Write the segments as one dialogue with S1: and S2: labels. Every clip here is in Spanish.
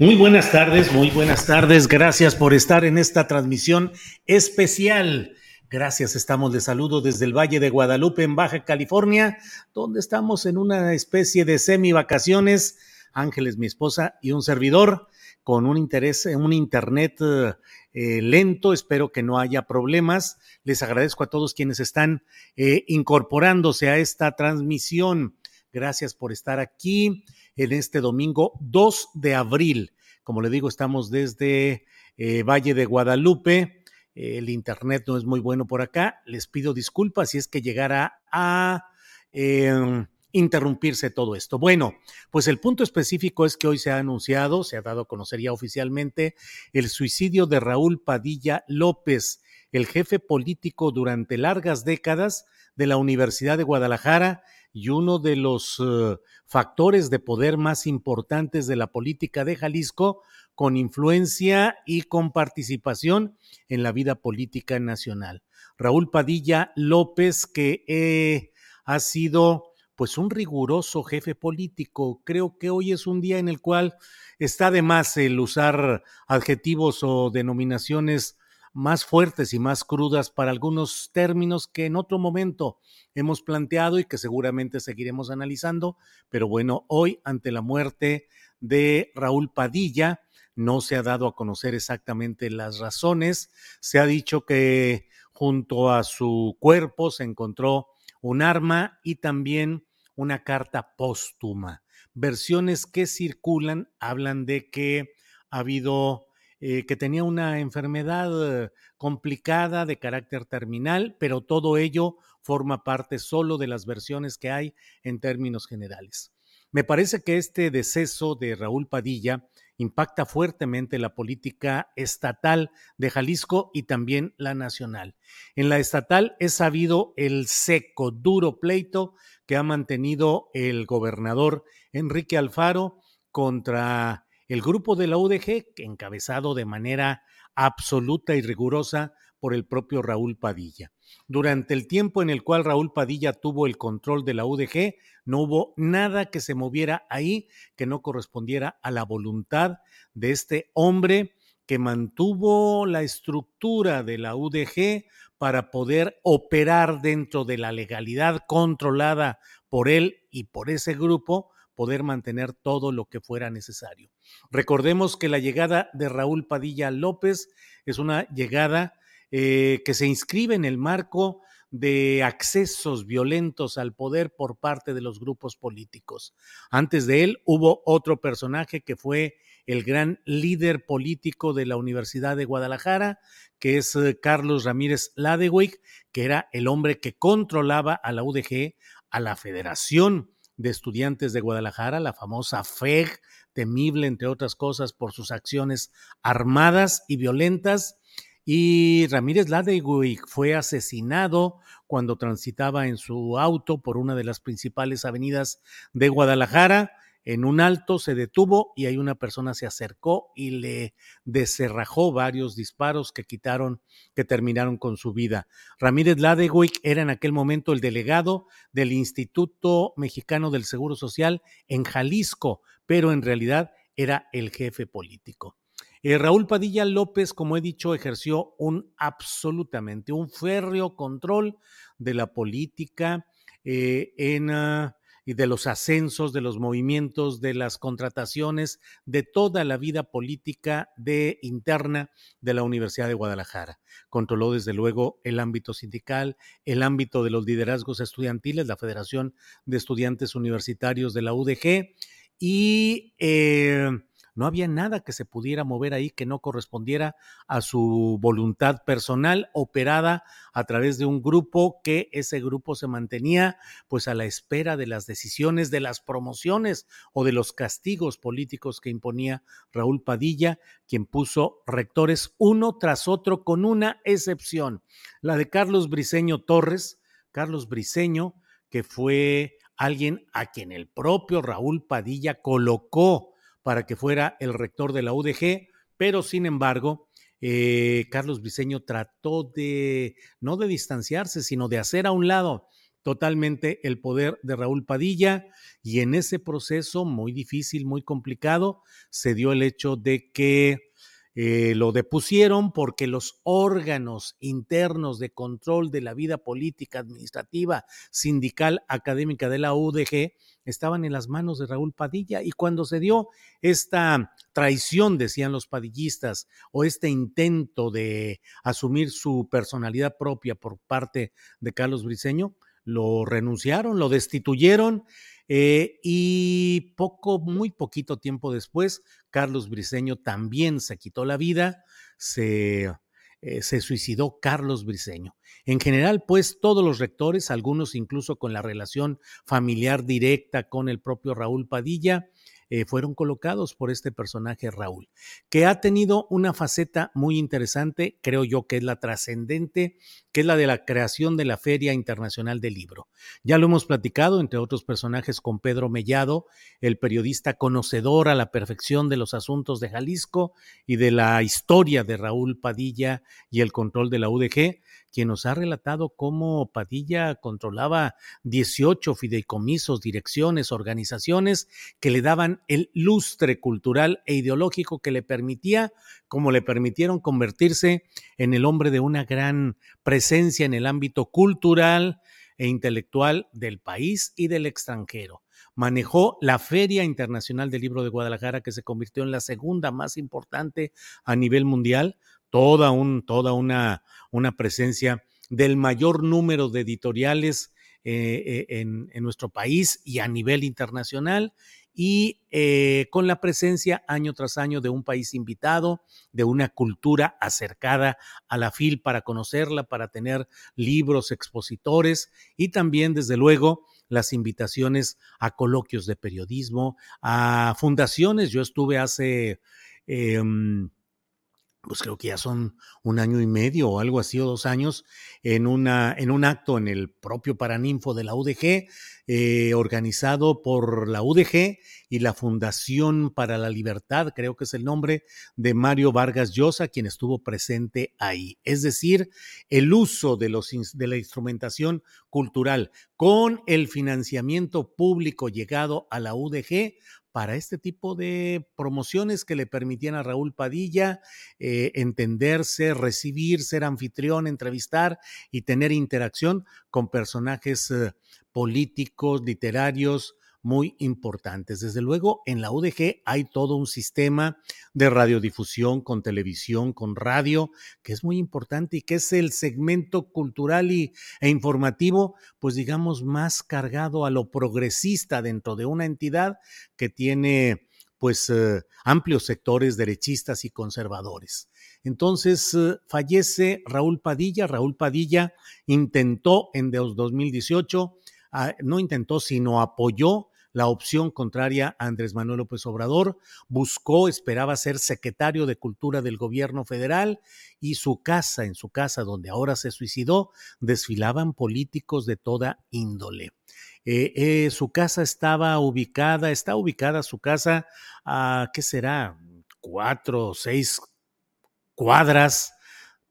S1: Muy buenas tardes, muy buenas tardes. Gracias por estar en esta transmisión especial. Gracias, estamos de saludo desde el Valle de Guadalupe, en Baja California, donde estamos en una especie de semi vacaciones. Ángeles, mi esposa, y un servidor con un interés un internet eh, lento. Espero que no haya problemas. Les agradezco a todos quienes están eh, incorporándose a esta transmisión. Gracias por estar aquí en este domingo 2 de abril. Como le digo, estamos desde eh, Valle de Guadalupe. el internet no es muy bueno por acá. Les pido disculpas si es que llegara a em, interrumpirse todo esto. Bueno, pues el punto específico es que hoy se ha anunciado, se ha dado a conocer ya oficialmente el suicidio de Raúl Padilla López, el jefe político durante largas décadas de la Universidad de Guadalajara y uno de los uh, factores de poder más importantes de la política de Jalisco, con influencia y con participación en la vida política nacional. Raúl Padilla López, que eh, ha sido pues un riguroso jefe político. Creo que hoy es un día en el cual está de más el usar adjetivos o denominaciones más fuertes y más crudas para algunos términos que en otro momento hemos planteado y que seguramente seguiremos analizando. Pero bueno, hoy ante la muerte de Raúl Padilla, no se ha dado a conocer exactamente las razones. Se ha dicho que junto a su cuerpo se encontró un arma y también una carta póstuma. Versiones que circulan hablan de que ha habido eh, que tenía una enfermedad complicada de carácter terminal, pero todo ello forma parte solo de las versiones que hay en términos generales. Me parece que este deceso de Raúl Padilla impacta fuertemente la política estatal de Jalisco y también la nacional. En la estatal es sabido el seco, duro pleito que ha mantenido el gobernador Enrique Alfaro contra el grupo de la UDG, encabezado de manera absoluta y rigurosa por el propio Raúl Padilla. Durante el tiempo en el cual Raúl Padilla tuvo el control de la UDG, no hubo nada que se moviera ahí que no correspondiera a la voluntad de este hombre que mantuvo la estructura de la UDG para poder operar dentro de la legalidad controlada por él y por ese grupo, poder mantener todo lo que fuera necesario. Recordemos que la llegada de Raúl Padilla López es una llegada eh, que se inscribe en el marco de accesos violentos al poder por parte de los grupos políticos. Antes de él hubo otro personaje que fue el gran líder político de la Universidad de Guadalajara, que es eh, Carlos Ramírez Ladewig, que era el hombre que controlaba a la UDG, a la Federación de Estudiantes de Guadalajara, la famosa FEG, temible entre otras cosas por sus acciones armadas y violentas. Y Ramírez Ladewig fue asesinado cuando transitaba en su auto por una de las principales avenidas de Guadalajara en un alto se detuvo y ahí una persona se acercó y le deserrajó varios disparos que quitaron, que terminaron con su vida. Ramírez Ladewig era en aquel momento el delegado del Instituto Mexicano del Seguro Social en Jalisco, pero en realidad era el jefe político. Eh, Raúl Padilla López, como he dicho, ejerció un absolutamente, un férreo control de la política eh, en, uh, y de los ascensos, de los movimientos, de las contrataciones, de toda la vida política de interna de la Universidad de Guadalajara. Controló desde luego el ámbito sindical, el ámbito de los liderazgos estudiantiles, la Federación de Estudiantes Universitarios de la UDG y eh, no había nada que se pudiera mover ahí que no correspondiera a su voluntad personal operada a través de un grupo que ese grupo se mantenía pues a la espera de las decisiones de las promociones o de los castigos políticos que imponía Raúl Padilla, quien puso rectores uno tras otro con una excepción, la de Carlos Briceño Torres, Carlos Briceño, que fue alguien a quien el propio Raúl Padilla colocó para que fuera el rector de la UDG, pero sin embargo, eh, Carlos Briceño trató de, no de distanciarse, sino de hacer a un lado totalmente el poder de Raúl Padilla y en ese proceso muy difícil, muy complicado, se dio el hecho de que eh, lo depusieron porque los órganos internos de control de la vida política, administrativa, sindical, académica de la UDG estaban en las manos de Raúl Padilla. Y cuando se dio esta traición, decían los padillistas, o este intento de asumir su personalidad propia por parte de Carlos Briceño, lo renunciaron, lo destituyeron eh, y poco, muy poquito tiempo después, Carlos Briceño también se quitó la vida, se, eh, se suicidó Carlos Briceño. En general, pues todos los rectores, algunos incluso con la relación familiar directa con el propio Raúl Padilla, eh, fueron colocados por este personaje Raúl, que ha tenido una faceta muy interesante, creo yo que es la trascendente, que es la de la creación de la Feria Internacional del Libro. Ya lo hemos platicado, entre otros personajes, con Pedro Mellado, el periodista conocedor a la perfección de los asuntos de Jalisco y de la historia de Raúl Padilla y el control de la UDG, quien nos ha relatado cómo Padilla controlaba 18 fideicomisos, direcciones, organizaciones que le daban el lustre cultural e ideológico que le permitía, como le permitieron convertirse en el hombre de una gran presencia en el ámbito cultural e intelectual del país y del extranjero. Manejó la Feria Internacional del Libro de Guadalajara, que se convirtió en la segunda más importante a nivel mundial, toda, un, toda una, una presencia del mayor número de editoriales eh, eh, en, en, nuestro país y a nivel internacional y eh, con la presencia año tras año de un país invitado, de una cultura acercada a la FIL para conocerla, para tener libros, expositores y también, desde luego, las invitaciones a coloquios de periodismo, a fundaciones. Yo estuve hace... Eh, pues creo que ya son un año y medio o algo así, o dos años, en, una, en un acto en el propio Paraninfo de la UDG, eh, organizado por la UDG y la Fundación para la Libertad, creo que es el nombre de Mario Vargas Llosa, quien estuvo presente ahí. Es decir, el uso de, los, de la instrumentación cultural con el financiamiento público llegado a la UDG para este tipo de promociones que le permitían a Raúl Padilla eh, entenderse, recibir, ser anfitrión, entrevistar y tener interacción con personajes eh, políticos, literarios, muy importantes. Desde luego, en la UDG hay todo un sistema de radiodifusión con televisión, con radio, que es muy importante y que es el segmento cultural y, e informativo, pues digamos, más cargado a lo progresista dentro de una entidad que tiene pues eh, amplios sectores derechistas y conservadores. Entonces eh, fallece Raúl Padilla. Raúl Padilla intentó en 2018 Ah, no intentó, sino apoyó la opción contraria a Andrés Manuel López Obrador, buscó, esperaba ser secretario de Cultura del gobierno federal y su casa, en su casa donde ahora se suicidó, desfilaban políticos de toda índole. Eh, eh, su casa estaba ubicada, está ubicada su casa a, ¿qué será? Cuatro o seis cuadras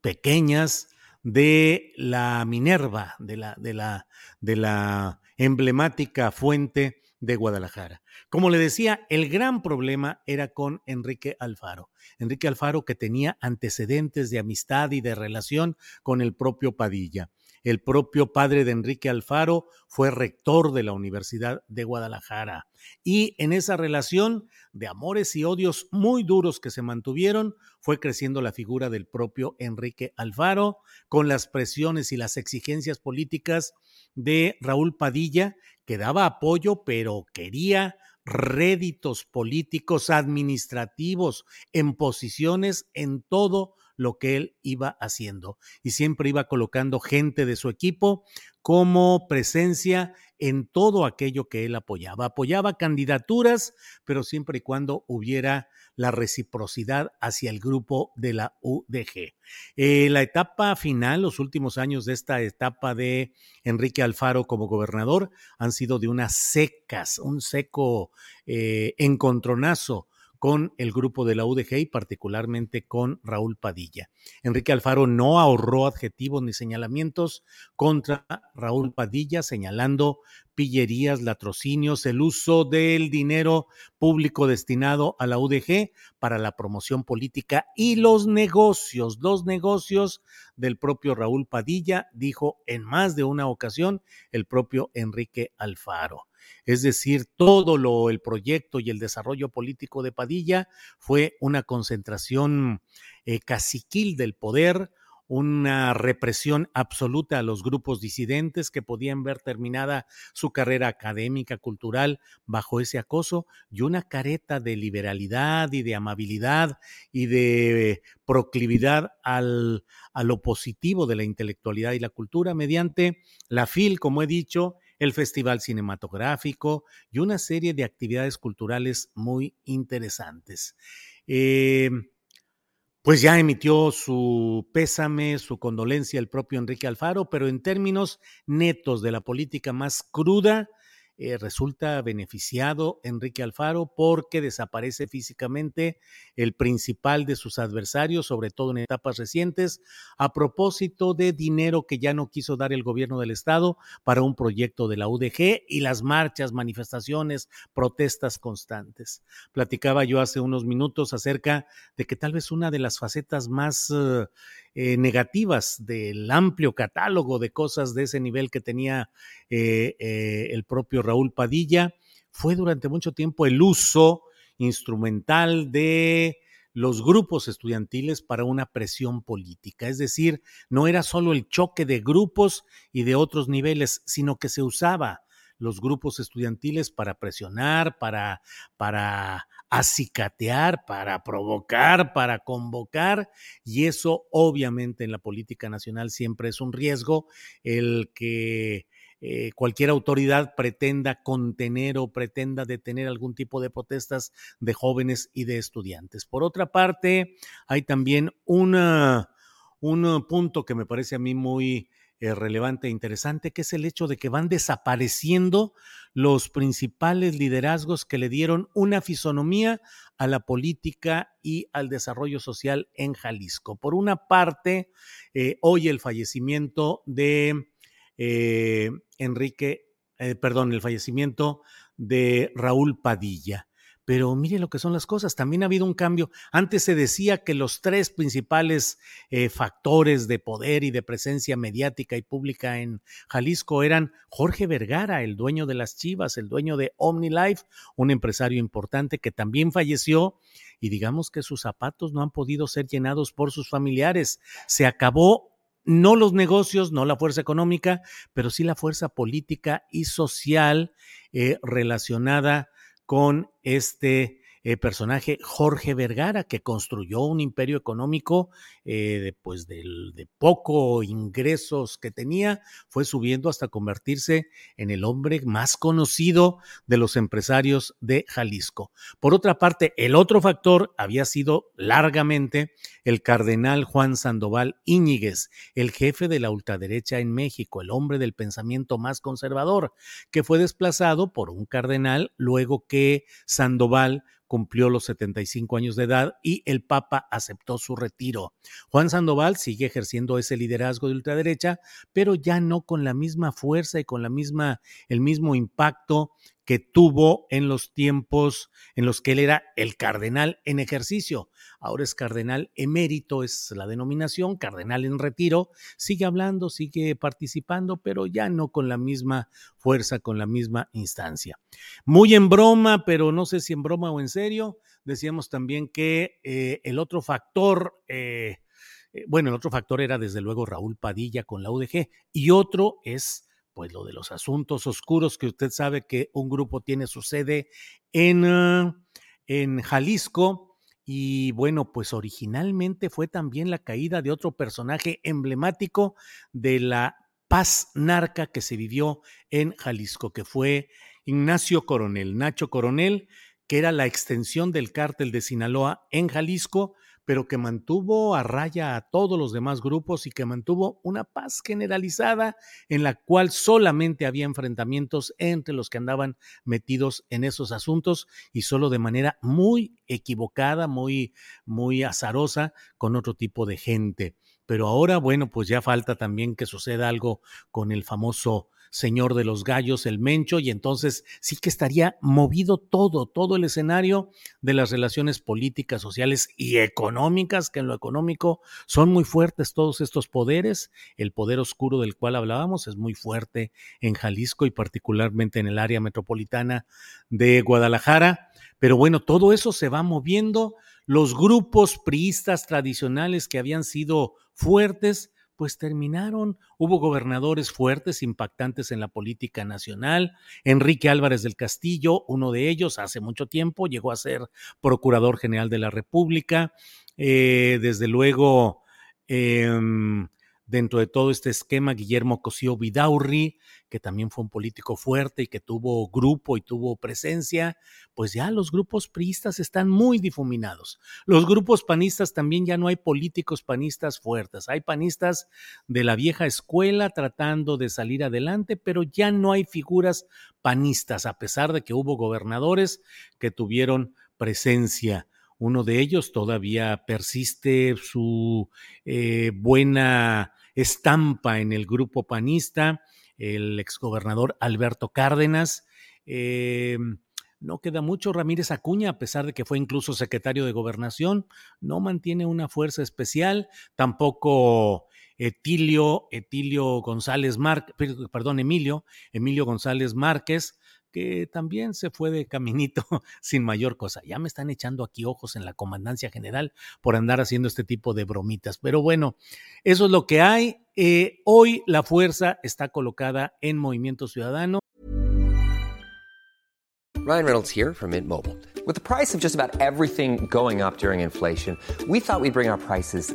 S1: pequeñas de la Minerva, de la, de la, de la emblemática fuente de Guadalajara. Como le decía, el gran problema era con Enrique Alfaro. Enrique Alfaro que tenía antecedentes de amistad y de relación con el propio Padilla. El propio padre de Enrique Alfaro fue rector de la Universidad de Guadalajara. Y en esa relación de amores y odios muy duros que se mantuvieron, fue creciendo la figura del propio Enrique Alfaro, con las presiones y las exigencias políticas de Raúl Padilla, que daba apoyo, pero quería réditos políticos, administrativos, en posiciones en todo lo que él iba haciendo y siempre iba colocando gente de su equipo como presencia en todo aquello que él apoyaba. Apoyaba candidaturas, pero siempre y cuando hubiera la reciprocidad hacia el grupo de la UDG. Eh, la etapa final, los últimos años de esta etapa de Enrique Alfaro como gobernador han sido de unas secas, un seco eh, encontronazo con el grupo de la UDG y particularmente con Raúl Padilla. Enrique Alfaro no ahorró adjetivos ni señalamientos contra Raúl Padilla, señalando pillerías, latrocinios, el uso del dinero público destinado a la UDG para la promoción política y los negocios, los negocios del propio Raúl Padilla, dijo en más de una ocasión el propio Enrique Alfaro. Es decir, todo lo, el proyecto y el desarrollo político de Padilla fue una concentración eh, caciquil del poder, una represión absoluta a los grupos disidentes que podían ver terminada su carrera académica, cultural, bajo ese acoso, y una careta de liberalidad y de amabilidad y de proclividad al, a lo positivo de la intelectualidad y la cultura mediante la FIL, como he dicho, el Festival Cinematográfico y una serie de actividades culturales muy interesantes. Eh, pues ya emitió su pésame, su condolencia el propio Enrique Alfaro, pero en términos netos de la política más cruda, eh, resulta beneficiado Enrique Alfaro porque desaparece físicamente el principal de sus adversarios, sobre todo en etapas recientes, a propósito de dinero que ya no quiso dar el gobierno del estado para un proyecto de la UDG y las marchas, manifestaciones, protestas constantes. Platicaba yo hace unos minutos acerca de que tal vez una de las facetas más eh, eh, negativas del amplio catálogo de cosas de ese nivel que tenía el propio Raúl Padilla, fue durante mucho tiempo el uso instrumental de los grupos estudiantiles para una presión política. Es decir, no era solo el choque de grupos y de otros niveles, sino que se usaba los grupos estudiantiles para presionar, para, para acicatear, para provocar, para convocar, y eso obviamente en la política nacional siempre es un riesgo, el que eh, cualquier autoridad pretenda contener o pretenda detener algún tipo de protestas de jóvenes y de estudiantes. Por otra parte, hay también un punto que me parece a mí muy eh, relevante e interesante, que es el hecho de que van desapareciendo los principales liderazgos que le dieron una fisonomía a la política y al desarrollo social en Jalisco. Por una parte, eh, hoy el fallecimiento de eh, Enrique, perdón, el fallecimiento de Raúl Padilla. Pero mire lo que son las cosas. También ha habido un cambio. Antes se decía que los tres principales eh, factores de poder y de presencia mediática y pública en Jalisco eran Jorge Vergara, el dueño de las Chivas, el dueño de OmniLife, un empresario importante que también falleció y digamos que sus zapatos no han podido ser llenados por sus familiares. Se acabó no los negocios, no la fuerza económica, pero sí la fuerza política y social eh, relacionada con este eh, personaje Jorge Vergara, que construyó un imperio económico eh, de, pues de poco ingresos que tenía, fue subiendo hasta convertirse en el hombre más conocido de los empresarios de Jalisco. Por otra parte, el otro factor había sido largamente el cardenal Juan Sandoval Íñiguez, el jefe de la ultraderecha en México, el hombre del pensamiento más conservador, que fue desplazado por un cardenal luego que Sandoval cumplió los 75 años de edad y el Papa aceptó su retiro. Juan Sandoval sigue ejerciendo ese liderazgo de ultraderecha, pero ya no con la misma fuerza y con la misma el mismo impacto que tuvo en los tiempos en los que él era el cardenal en ejercicio. Ahora es cardenal emérito, es la denominación, cardenal en retiro, sigue hablando, sigue participando, pero ya no con la misma fuerza, con la misma instancia. Muy en broma, pero no sé si en broma o en serio, decíamos también que eh, el otro factor... Eh, eh, bueno, el otro factor era desde luego Raúl Padilla con la UDG y otro es pues lo de los asuntos oscuros que usted sabe que un grupo tiene su sede en, ah, en Jalisco y bueno, pues originalmente fue también la caída de otro personaje emblemático de la paz narca que se vivió en Jalisco, que fue Ignacio Coronel, Nacho Coronel, que era la extensión del cártel de Sinaloa en Jalisco, pero que mantuvo a raya a todos los demás grupos y que mantuvo una paz generalizada en la cual solamente había enfrentamientos entre los que andaban metidos en esos asuntos y solo de manera muy equivocada, muy, muy azarosa con otro tipo de gente. Pero ahora, bueno, pues ya falta también que suceda algo con el famoso señor de los gallos, el Mencho, y entonces sí que estaría movido todo, todo el escenario de las relaciones políticas, sociales y económicas, que en lo económico son muy fuertes todos estos poderes. El poder oscuro del cual hablábamos es muy fuerte en Jalisco y particularmente en el área metropolitana de Guadalajara. Pero bueno, todo eso se va moviendo. Los grupos priistas tradicionales que habían sido fuertes, pues terminaron. Hubo gobernadores fuertes, impactantes en la política nacional. Enrique Álvarez del Castillo, uno de ellos, hace mucho tiempo llegó a ser Procurador General de la República. Eh, desde luego, em, dentro de todo este esquema, Guillermo Cosío Vidaurri, que también fue un político fuerte y que tuvo grupo y tuvo presencia, pues ya los grupos priistas están muy difuminados. Los grupos panistas también ya no hay políticos panistas fuertes, hay panistas de la vieja escuela tratando de salir adelante, pero ya no hay figuras panistas, a pesar de que hubo gobernadores que tuvieron presencia. Uno de ellos todavía persiste su eh, buena estampa en el grupo panista, el exgobernador Alberto Cárdenas. Eh, no queda mucho. Ramírez Acuña, a pesar de que fue incluso secretario de gobernación, no mantiene una fuerza especial. Tampoco Etilio, Etilio González Márquez, perdón, Emilio, Emilio González Márquez, que también se fue de caminito sin mayor cosa. Ya me están echando aquí ojos en la comandancia general por andar haciendo este tipo de bromitas. Pero bueno, eso es lo que hay. Eh, hoy la fuerza está colocada en Movimiento Ciudadano.
S2: Ryan Reynolds here from Mint Mobile. With the price of just about everything going up during inflation, we thought we'd bring our prices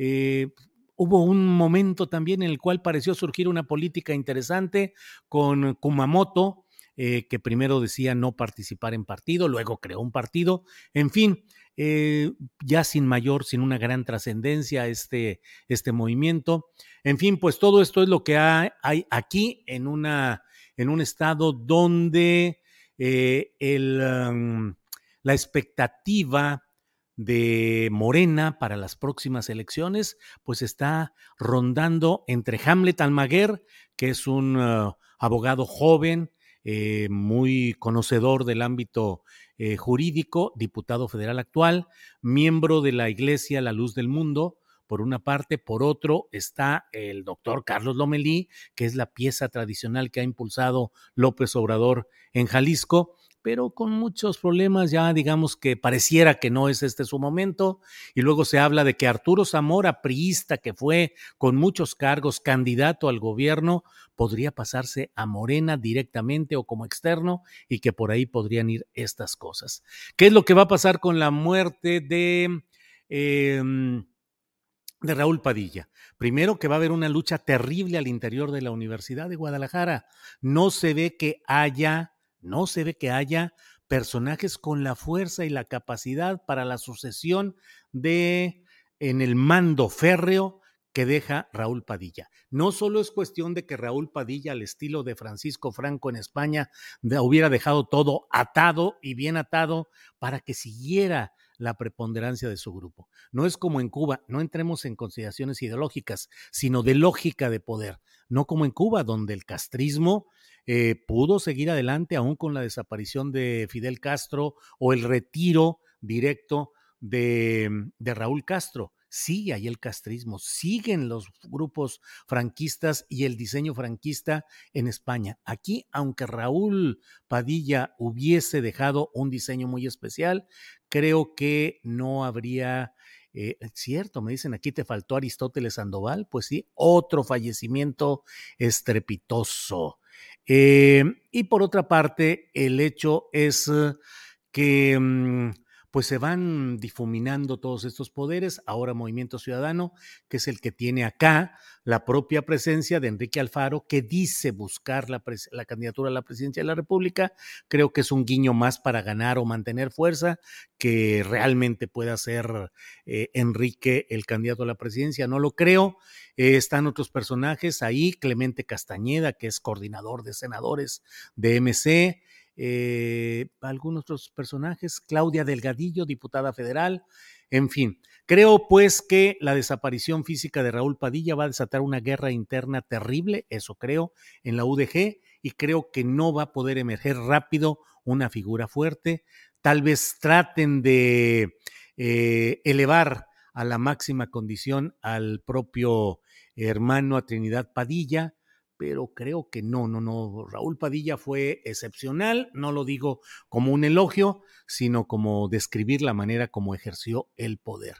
S1: Eh, hubo un momento también en el cual pareció surgir una política interesante con Kumamoto, eh, que primero decía no participar en partido, luego creó un partido, en fin, eh, ya sin mayor, sin una gran trascendencia este, este movimiento. En fin, pues todo esto es lo que hay, aquí en, una, en un estado donde el, um, la expectativa de Morena para las próximas elecciones, pues está rondando entre Hamlet Almaguer, que es un uh, abogado joven, eh, muy conocedor del ámbito eh, jurídico, diputado federal actual, miembro de la Iglesia La Luz del Mundo, por una parte, por otro está el doctor Carlos Lomelí, que es la pieza tradicional que ha impulsado López Obrador en Jalisco, pero con muchos problemas, ya digamos que pareciera que no es este su momento, y luego se habla de que Arturo Zamora, priista, que fue con muchos cargos candidato al gobierno, podría pasarse a Morena directamente o como externo, y que por ahí podrían ir estas cosas. ¿Qué es lo que va a pasar con la muerte de... Eh, de Raúl Padilla. Primero que va a haber una lucha terrible al interior de la Universidad de Guadalajara. No se ve que haya, no se ve que haya personajes con la fuerza y la capacidad para la sucesión de en el mando férreo que deja Raúl Padilla. No solo es cuestión de que Raúl Padilla, al estilo de Francisco Franco en España, hubiera dejado todo atado y bien atado para que siguiera la preponderancia de su grupo. No es como en Cuba, no entremos en consideraciones ideológicas, sino de lógica de poder, no como en Cuba, donde el castrismo eh, pudo seguir adelante aún con la desaparición de Fidel Castro o el retiro directo de, de Raúl Castro sigue ahí el castrismo, siguen los grupos franquistas y el diseño franquista en España. Aquí, aunque Raúl Padilla hubiese dejado un diseño muy especial, creo que no habría... Eh, cierto, me dicen aquí te faltó Aristóteles Sandoval, pues sí, otro fallecimiento estrepitoso. Eh, y por otra parte, el hecho es que mm, pues se van difuminando todos estos poderes. Ahora Movimiento Ciudadano, que es el que tiene acá la propia presencia de Enrique Alfaro, que dice buscar la, candidatura a la presidencia de la República. Creo que es un guiño más para ganar o mantener fuerza, que realmente pueda ser eh, Enrique el candidato a la presidencia. No lo creo. Eh, están otros personajes ahí, Clemente Castañeda, que es coordinador de senadores de MC eh, algunos otros personajes, Claudia Delgadillo, diputada federal, en fin. Creo pues que la desaparición física de Raúl Padilla va a desatar una guerra interna terrible, eso creo, en la UDG, y creo que no va a poder emerger rápido una figura fuerte. Tal vez traten de eh, elevar a la máxima condición al propio hermano a Trinidad Padilla, pero creo que no, no, no. Raúl Padilla fue excepcional, no lo digo como un elogio, sino como describir la manera como ejerció el poder.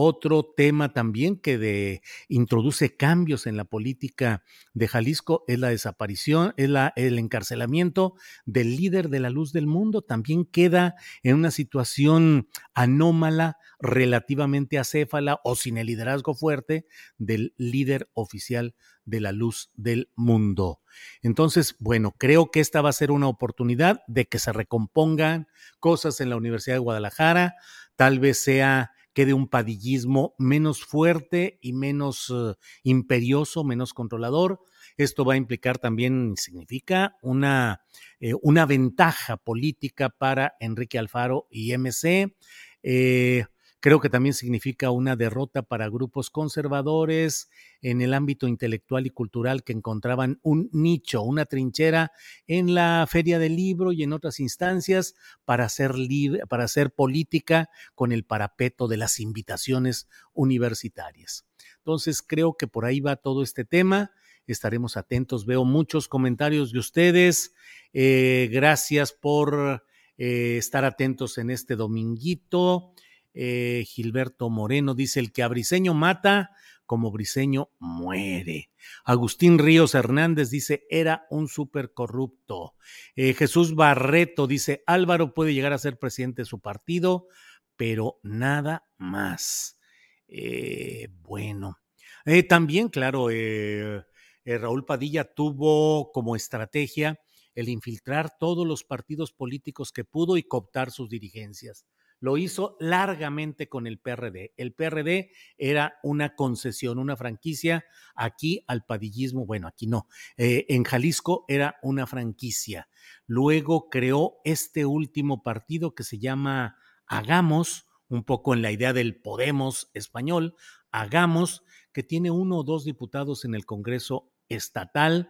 S1: Otro tema también que de, introduce cambios en la política de Jalisco es la desaparición, es la, el encarcelamiento del líder de la luz del mundo. También queda en una situación anómala, relativamente acéfala o sin el liderazgo fuerte del líder oficial de la luz del mundo. Entonces, bueno, creo que esta va a ser una oportunidad de que se recompongan cosas en la Universidad de Guadalajara, tal vez sea quede un padillismo menos fuerte y menos eh, imperioso, menos controlador. Esto va a implicar también, significa una, eh, una ventaja política para Enrique Alfaro y MC. Eh, Creo que también significa una derrota para grupos conservadores en el ámbito intelectual y cultural que encontraban un nicho, una trinchera en la feria del libro y en otras instancias para hacer, política con el parapeto de las invitaciones universitarias. Entonces creo que por ahí va todo este tema estaremos atentos. Veo muchos comentarios de ustedes. Eh, gracias por eh, estar atentos en este dominguito. Eh, Gilberto Moreno dice, el que a Briseño mata, como Briseño muere. Agustín Ríos Hernández dice, era un súper corrupto. Eh, Jesús Barreto dice, Álvaro puede llegar a ser presidente de su partido, pero nada más. Eh, bueno, también, claro, Raúl Padilla tuvo como estrategia el infiltrar todos los partidos políticos que pudo y cooptar sus dirigencias lo hizo largamente con el PRD. El PRD era una concesión, una franquicia. Aquí al padillismo, bueno, aquí no. Eh, en Jalisco era una franquicia. Luego creó este último partido que se llama Hagamos, un poco en la idea del Podemos español, Hagamos, que tiene uno o dos diputados en el Congreso estatal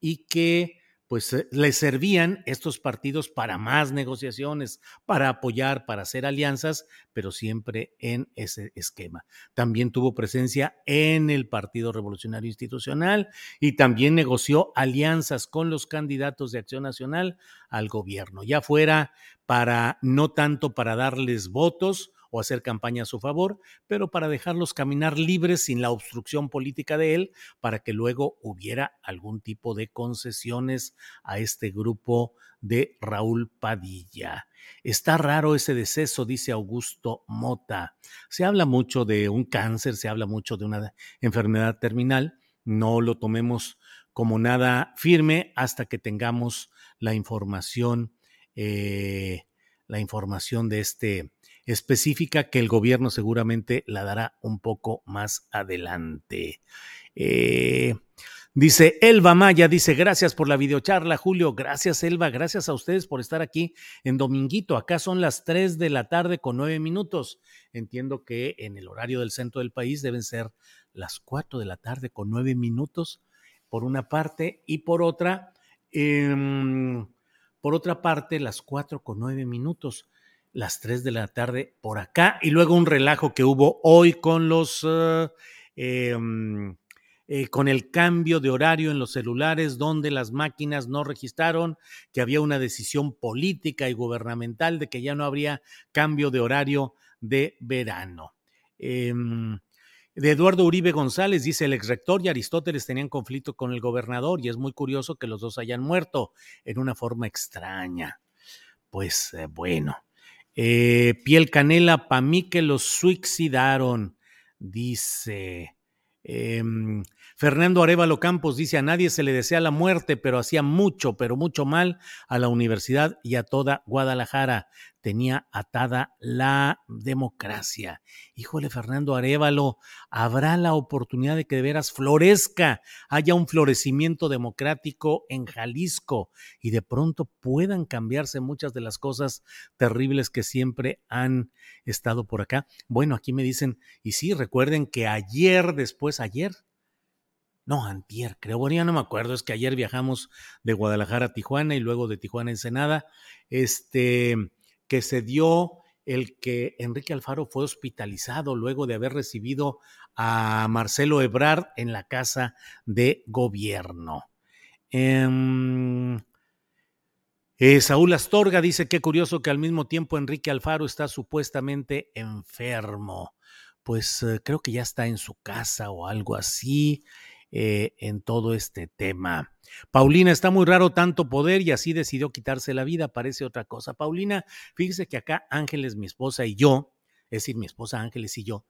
S1: y que pues eh, le servían estos partidos para más negociaciones, para apoyar, para hacer alianzas, pero siempre en ese esquema. También tuvo presencia en el Partido Revolucionario Institucional y también negoció alianzas con los candidatos de Acción Nacional al gobierno, ya fuera para no tanto para darles votos, o hacer campaña a su favor, pero para dejarlos caminar libres sin la obstrucción política de él, para que luego hubiera algún tipo de concesiones a este grupo de Raúl Padilla. Está raro ese deceso, dice Augusto Mota. Se habla mucho de un cáncer, se habla mucho de una enfermedad terminal. No lo tomemos como nada firme hasta que tengamos la información, eh, la información de este, específica que el gobierno seguramente la dará un poco más adelante. Eh, dice Elba Maya, dice gracias por la videocharla, Julio. Gracias, Elba. Gracias a ustedes por estar aquí en Dominguito. Acá son las 3 de la tarde con 9 minutos. Entiendo que en el horario del centro del país deben ser las 4 de la tarde con 9 minutos, por una parte, y por otra, em, por otra parte, las 4 con 9 minutos las 3 de la tarde por acá y luego un relajo que hubo hoy con los... Eh, em, eh, con el cambio de horario en los celulares, donde las máquinas no registraron que había una decisión política y gubernamental de que ya no habría cambio de horario de verano. Em, de Eduardo Uribe González dice el exrector y Aristóteles tenían conflicto con el gobernador y es muy curioso que los dos hayan muerto en una forma extraña. Pues eh, bueno, eh, piel canela, pa' mí que los suicidaron, dice. Em, Fernando Arevalo Campos dice, a nadie se le desea la muerte, pero hacía mucho, pero mucho mal a la universidad y a toda Guadalajara tenía atada la democracia. Híjole, Fernando Arevalo, habrá la oportunidad de que de veras florezca, haya un florecimiento democrático en Jalisco y de pronto puedan cambiarse muchas de las cosas terribles que siempre han estado por acá. Bueno, aquí me dicen, y sí, recuerden que ayer, después, ayer, no, antier, creo, bueno, ya no me acuerdo, es que ayer viajamos de Guadalajara a Tijuana y luego de Tijuana a Ensenada, este, que se dio el que Enrique Alfaro fue hospitalizado luego de haber recibido a Marcelo Ebrard en la casa de gobierno. Em, eh, Saúl Astorga dice que curioso que al mismo tiempo Enrique Alfaro está supuestamente enfermo. Pues eh, creo que ya está en su casa o algo así. Eh, en todo este tema. Paulina, está muy raro tanto poder y así decidió quitarse la vida, parece otra cosa. Paulina, fíjese que acá Ángeles, mi esposa y yo, es decir, mi esposa Ángeles y yo,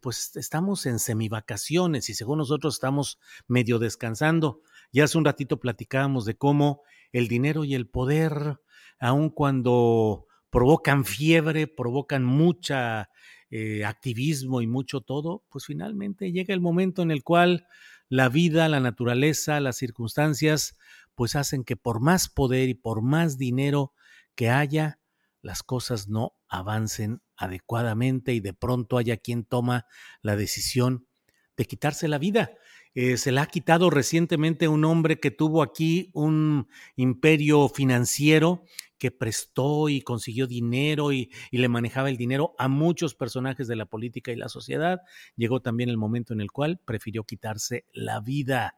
S1: pues estamos en semivacaciones y según nosotros estamos medio descansando. Ya hace un ratito platicábamos de cómo el dinero y el poder, aun cuando provocan fiebre, provocan mucha eh, activismo y mucho todo, pues finalmente llega el momento en el cual la vida, la naturaleza, las circunstancias, pues hacen que por más poder y por más dinero que haya, las cosas no avancen adecuadamente y de pronto haya quien toma la decisión de quitarse la vida. Eh, se la ha quitado recientemente un hombre que tuvo aquí un imperio financiero que prestó y consiguió dinero y, le manejaba el dinero a muchos personajes de la política y la sociedad. Llegó también el momento en el cual prefirió quitarse la vida.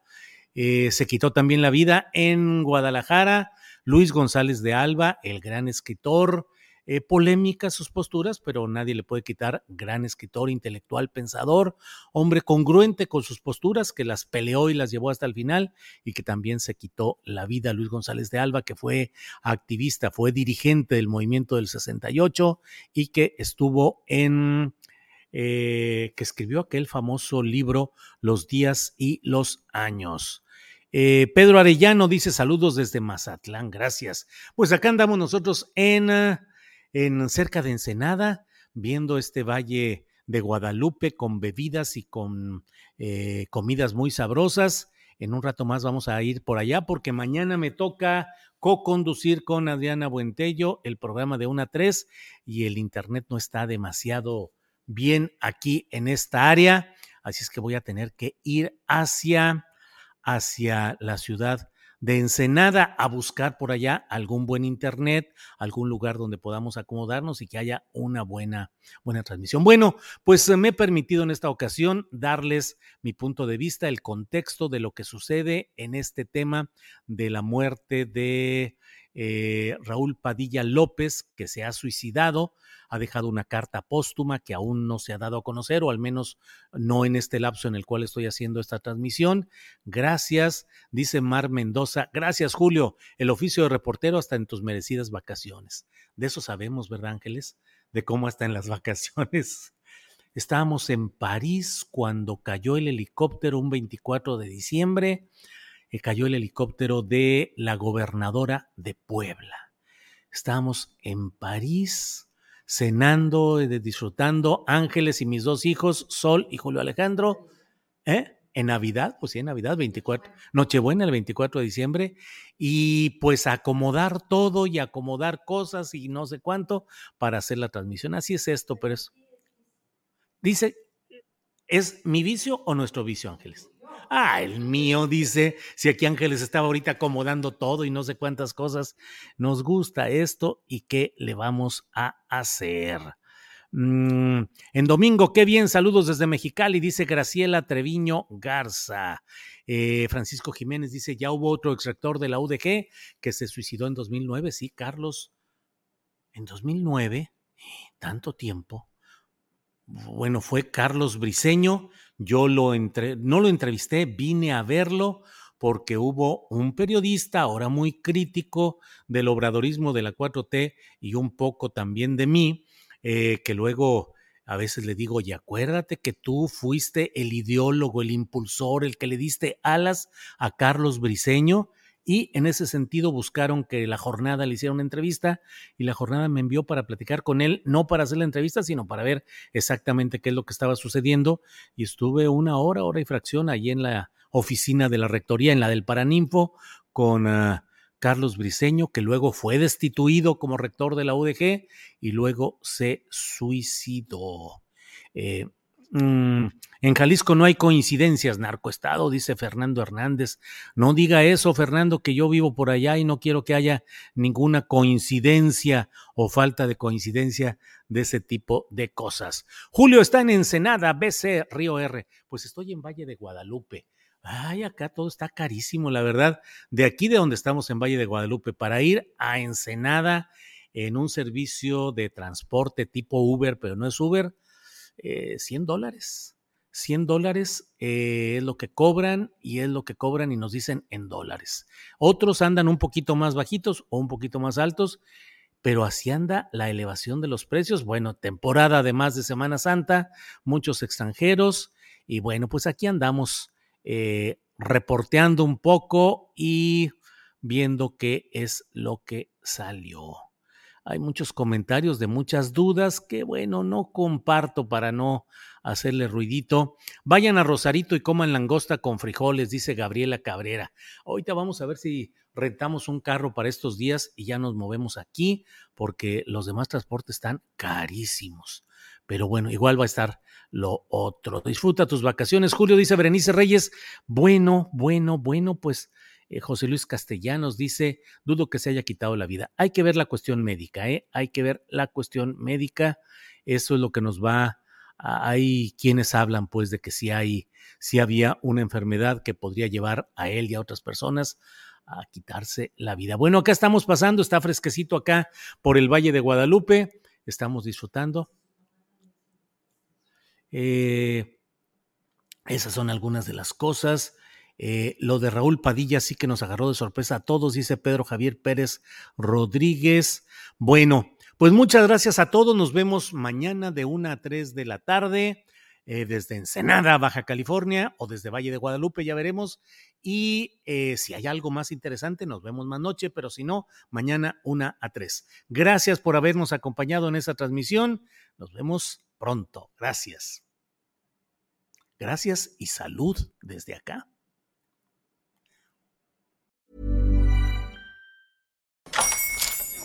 S1: Eh, se quitó también la vida en Guadalajara. Luis González de Alba, el gran escritor, eh, polémicas sus posturas, pero nadie le puede quitar gran escritor, intelectual, pensador, hombre congruente con sus posturas, que las peleó y las llevó hasta el final y que también se quitó la vida. Luis González de Alba, que fue activista, fue dirigente del movimiento del 68 y que estuvo en... Eh, que escribió aquel famoso libro Los días y los años. Eh, Pedro Arellano dice saludos desde Mazatlán, gracias. Pues acá andamos nosotros en en cerca de Ensenada, viendo este valle de Guadalupe con bebidas y con eh, comidas muy sabrosas. En un rato más vamos a ir por allá porque mañana me toca co-conducir con Adriana Buentello el programa de 1 a 3 y el internet no está demasiado bien aquí en esta área, así es que voy a tener que ir hacia, hacia la ciudad de Ensenada a buscar por allá algún buen internet, algún lugar donde podamos acomodarnos y que haya una buena, buena transmisión. Bueno, pues eh, me he permitido en esta ocasión darles mi punto de vista, el contexto de lo que sucede en este tema de la muerte de eh, Raúl Padilla López, que se ha suicidado, ha dejado una carta póstuma que aún no se ha dado a conocer, o al menos no en este lapso en el cual estoy haciendo esta transmisión. Gracias, dice Mar Mendoza. Gracias, Julio. El oficio de reportero hasta en tus merecidas vacaciones. De eso sabemos, ¿verdad, Ángeles? De cómo está en las vacaciones. Estábamos en París cuando cayó el helicóptero un 24 de diciembre cayó el helicóptero de la gobernadora de Puebla. Estábamos en París cenando, eh, disfrutando, Ángeles y mis dos hijos, Sol y Julio Alejandro, ¿eh? En Navidad, pues sí, en Navidad, 24, Nochebuena el 24 de diciembre, y pues acomodar todo y acomodar cosas y no sé cuánto para hacer la transmisión. Así es esto, pero es. Dice, ¿es mi vicio o nuestro vicio, Ángeles? Ah, el mío dice, si aquí Ángeles estaba ahorita acomodando todo y no sé cuántas cosas, nos gusta esto y qué le vamos a hacer. Mm, en domingo, qué bien, saludos desde Mexicali, dice Graciela Treviño Garza. Eh, Francisco Jiménez dice, ya hubo otro exrector de la UDG que se suicidó en 2009, sí, Carlos, en 2009, tanto tiempo. Bueno, fue Carlos Briceño, yo lo entre, no lo entrevisté, vine a verlo porque hubo un periodista ahora muy crítico del obradorismo de la 4T y un poco también de mí, eh, que luego a veces le digo, y acuérdate que tú fuiste el ideólogo, el impulsor, el que le diste alas a Carlos Briceño y en ese sentido buscaron que la jornada le hiciera una entrevista y la jornada me envió para platicar con él, no para hacer la entrevista, sino para ver exactamente qué es lo que estaba sucediendo y estuve una hora, hora y fracción allí en la oficina de la rectoría, en la del Paraninfo, con ah, Carlos Briceño, que luego fue destituido como rector de la UDG y luego se suicidó. Eh, Mm, en Jalisco no hay coincidencias, narcoestado, dice Fernando Hernández. No diga eso, Fernando, que yo vivo por allá y no quiero que haya ninguna coincidencia o falta de coincidencia de ese tipo de cosas. Julio está en Ensenada, BC, Río R. Pues estoy en Valle de Guadalupe. Ay, acá todo está carísimo, la verdad. De aquí de donde estamos en Valle de Guadalupe, para ir a Ensenada en un servicio de transporte tipo Uber, pero no es Uber, 100 eh, dólares. 100 dólares eh, es lo que cobran y es lo que cobran y nos dicen en dólares. Otros andan un poquito más bajitos o un poquito más altos, pero así anda la elevación de los precios. Bueno, temporada además de Semana Santa, muchos extranjeros y bueno, pues aquí andamos eh, reporteando un poco y viendo qué es lo que salió. Hay muchos comentarios de muchas dudas que, bueno, no comparto para no hacerle ruidito. Vayan a Rosarito y coman langosta con frijoles, dice Gabriela Cabrera. Ahorita vamos a ver si rentamos un carro para estos días y ya nos movemos aquí, porque los demás transportes están carísimos. Pero bueno, igual va a estar lo otro. Disfruta tus vacaciones. Julio dice Berenice Reyes. Bueno, bueno, bueno, pues eh, José Luis Castellanos dice, dudo que se haya quitado la vida. Hay que ver la cuestión médica, ¿eh? Hay que ver la cuestión médica. Eso es lo que nos va... hay quienes hablan pues de que si hay, si había una enfermedad que podría llevar a él y a otras personas a quitarse la vida. Bueno, acá estamos pasando, está fresquecito acá por el Valle de Guadalupe, estamos disfrutando. Eh, esas son algunas de las cosas. Eh, lo de Raúl Padilla sí que nos agarró de sorpresa a todos, dice Pedro Javier Pérez Rodríguez. Bueno, pues muchas gracias a todos. Nos vemos mañana de 1 a 3 de la tarde. Eh, desde Ensenada, Baja California, o desde Valle de Guadalupe, ya veremos. Y eh, si hay algo más interesante, nos vemos más noche, pero si no, mañana 1 a 3. Gracias por habernos acompañado en esta transmisión. Nos vemos pronto. Gracias. Gracias y salud desde acá.